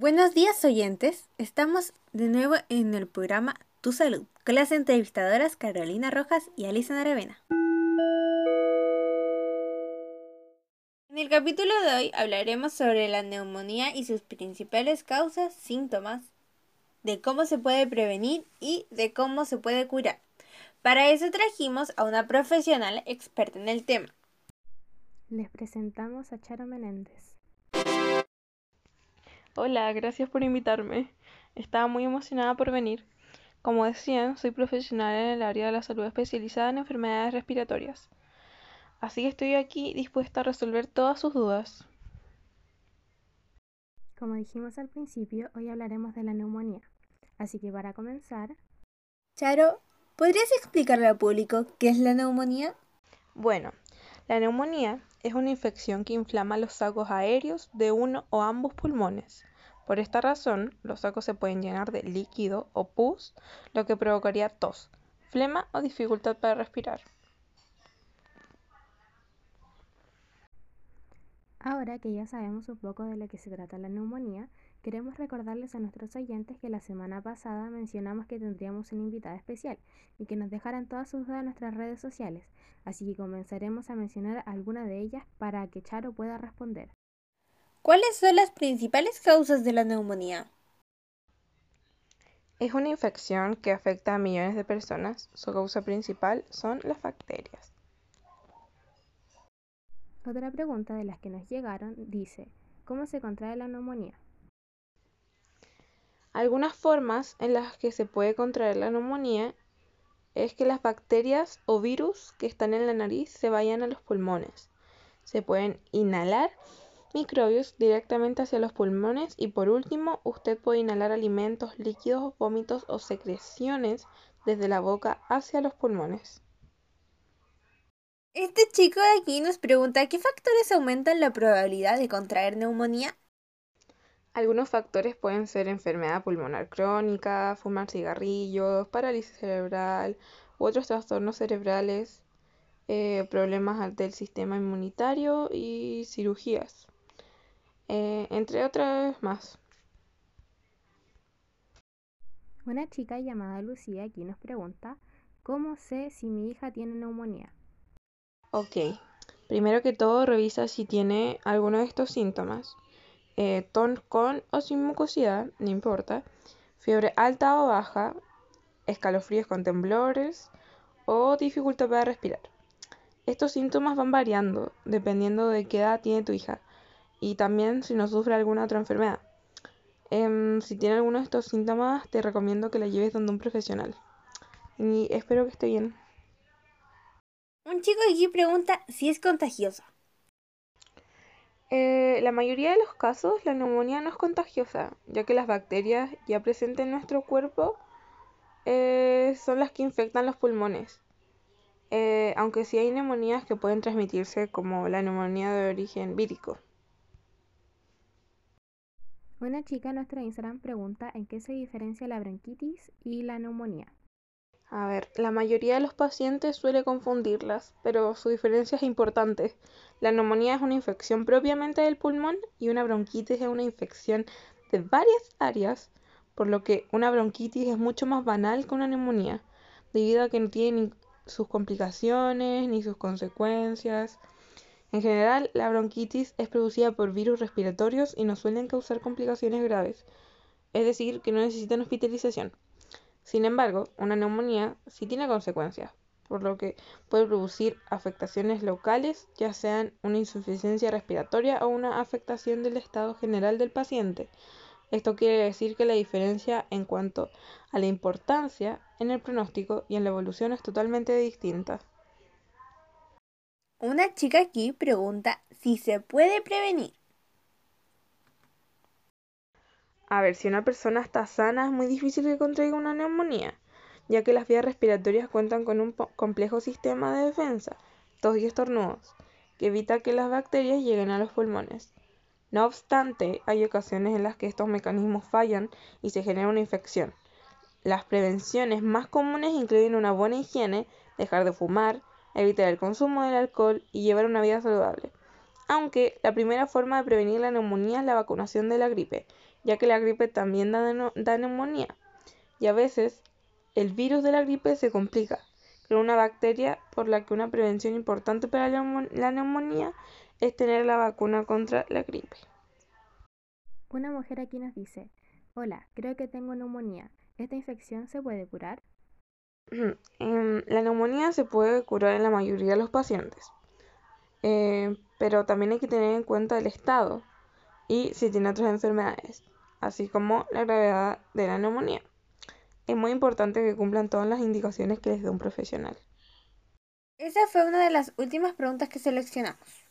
Buenos días oyentes, estamos de nuevo en el programa Tu Salud con las entrevistadoras Carolina Rojas y Alison Aravena. En el capítulo de hoy hablaremos sobre la neumonía y sus principales causas, síntomas, de cómo se puede prevenir y de cómo se puede curar. Para eso trajimos a una profesional experta en el tema. Les presentamos a Charo Menéndez. Hola, gracias por invitarme. Estaba muy emocionada por venir. Como decían, soy profesional en el área de la salud especializada en enfermedades respiratorias. Así que estoy aquí dispuesta a resolver todas sus dudas. Como dijimos al principio, hoy hablaremos de la neumonía. Así que para comenzar... Charo, ¿podrías explicarle al público qué es la neumonía? Bueno, la neumonía es una infección que inflama los sacos aéreos de uno o ambos pulmones. Por esta razón, los sacos se pueden llenar de líquido o pus, lo que provocaría tos, flema o dificultad para respirar. Ahora que ya sabemos un poco de lo que se trata la neumonía, queremos recordarles a nuestros oyentes que la semana pasada mencionamos que tendríamos una invitada especial y que nos dejaran todas sus dudas en nuestras redes sociales, así que comenzaremos a mencionar algunas de ellas para que Charo pueda responder. ¿Cuáles son las principales causas de la neumonía? Es una infección que afecta a millones de personas. Su causa principal son las bacterias. Otra pregunta de las que nos llegaron dice, ¿cómo se contrae la neumonía? Algunas formas en las que se puede contraer la neumonía es que las bacterias o virus que están en la nariz se vayan a los pulmones. Se pueden inhalar microbios directamente hacia los pulmones y por último usted puede inhalar alimentos, líquidos, vómitos o secreciones desde la boca hacia los pulmones. Este chico de aquí nos pregunta qué factores aumentan la probabilidad de contraer neumonía. Algunos factores pueden ser enfermedad pulmonar crónica, fumar cigarrillos, parálisis cerebral u otros trastornos cerebrales, eh, problemas del sistema inmunitario y cirugías. Eh, entre otras más. Una chica llamada Lucía aquí nos pregunta, ¿cómo sé si mi hija tiene neumonía? Ok, primero que todo revisa si tiene alguno de estos síntomas. Eh, con o sin mucosidad, no importa. Fiebre alta o baja, escalofríos con temblores o dificultad para respirar. Estos síntomas van variando dependiendo de qué edad tiene tu hija y también si no sufre alguna otra enfermedad. Em, si tiene alguno de estos síntomas, te recomiendo que la lleves donde un profesional. Y espero que esté bien. Un chico aquí pregunta si es contagiosa. Eh, la mayoría de los casos la neumonía no es contagiosa, ya que las bacterias ya presentes en nuestro cuerpo eh, son las que infectan los pulmones. Eh, aunque sí hay neumonías que pueden transmitirse como la neumonía de origen vírico. Una chica en nuestro Instagram pregunta en qué se diferencia la bronquitis y la neumonía. A ver, la mayoría de los pacientes suele confundirlas, pero su diferencia es importante. La neumonía es una infección propiamente del pulmón y una bronquitis es una infección de varias áreas, por lo que una bronquitis es mucho más banal que una neumonía, debido a que no tiene ni sus complicaciones ni sus consecuencias. En general, la bronquitis es producida por virus respiratorios y no suelen causar complicaciones graves, es decir, que no necesitan hospitalización. Sin embargo, una neumonía sí tiene consecuencias, por lo que puede producir afectaciones locales, ya sean una insuficiencia respiratoria o una afectación del estado general del paciente. Esto quiere decir que la diferencia en cuanto a la importancia en el pronóstico y en la evolución es totalmente distinta. Una chica aquí pregunta si se puede prevenir. A ver, si una persona está sana es muy difícil que contraiga una neumonía, ya que las vías respiratorias cuentan con un complejo sistema de defensa, tos y estornudos, que evita que las bacterias lleguen a los pulmones. No obstante, hay ocasiones en las que estos mecanismos fallan y se genera una infección. Las prevenciones más comunes incluyen una buena higiene, dejar de fumar, evitar el consumo del alcohol y llevar una vida saludable. aunque la primera forma de prevenir la neumonía es la vacunación de la gripe, ya que la gripe también da, da neumonía. Y a veces el virus de la gripe se complica con una bacteria por la que una prevención importante para la neumonía es tener la vacuna contra la gripe. Una mujer aquí nos dice, hola, creo que tengo neumonía. ¿Esta infección se puede curar? Em, la neumonía se puede curar en la mayoría de los pacientes, eh, pero también hay que tener en cuenta el estado y si tiene otras enfermedades, así como la gravedad de la neumonía. Es muy importante que cumplan todas las indicaciones que les dé un profesional. Esa fue una de las últimas preguntas que seleccionamos.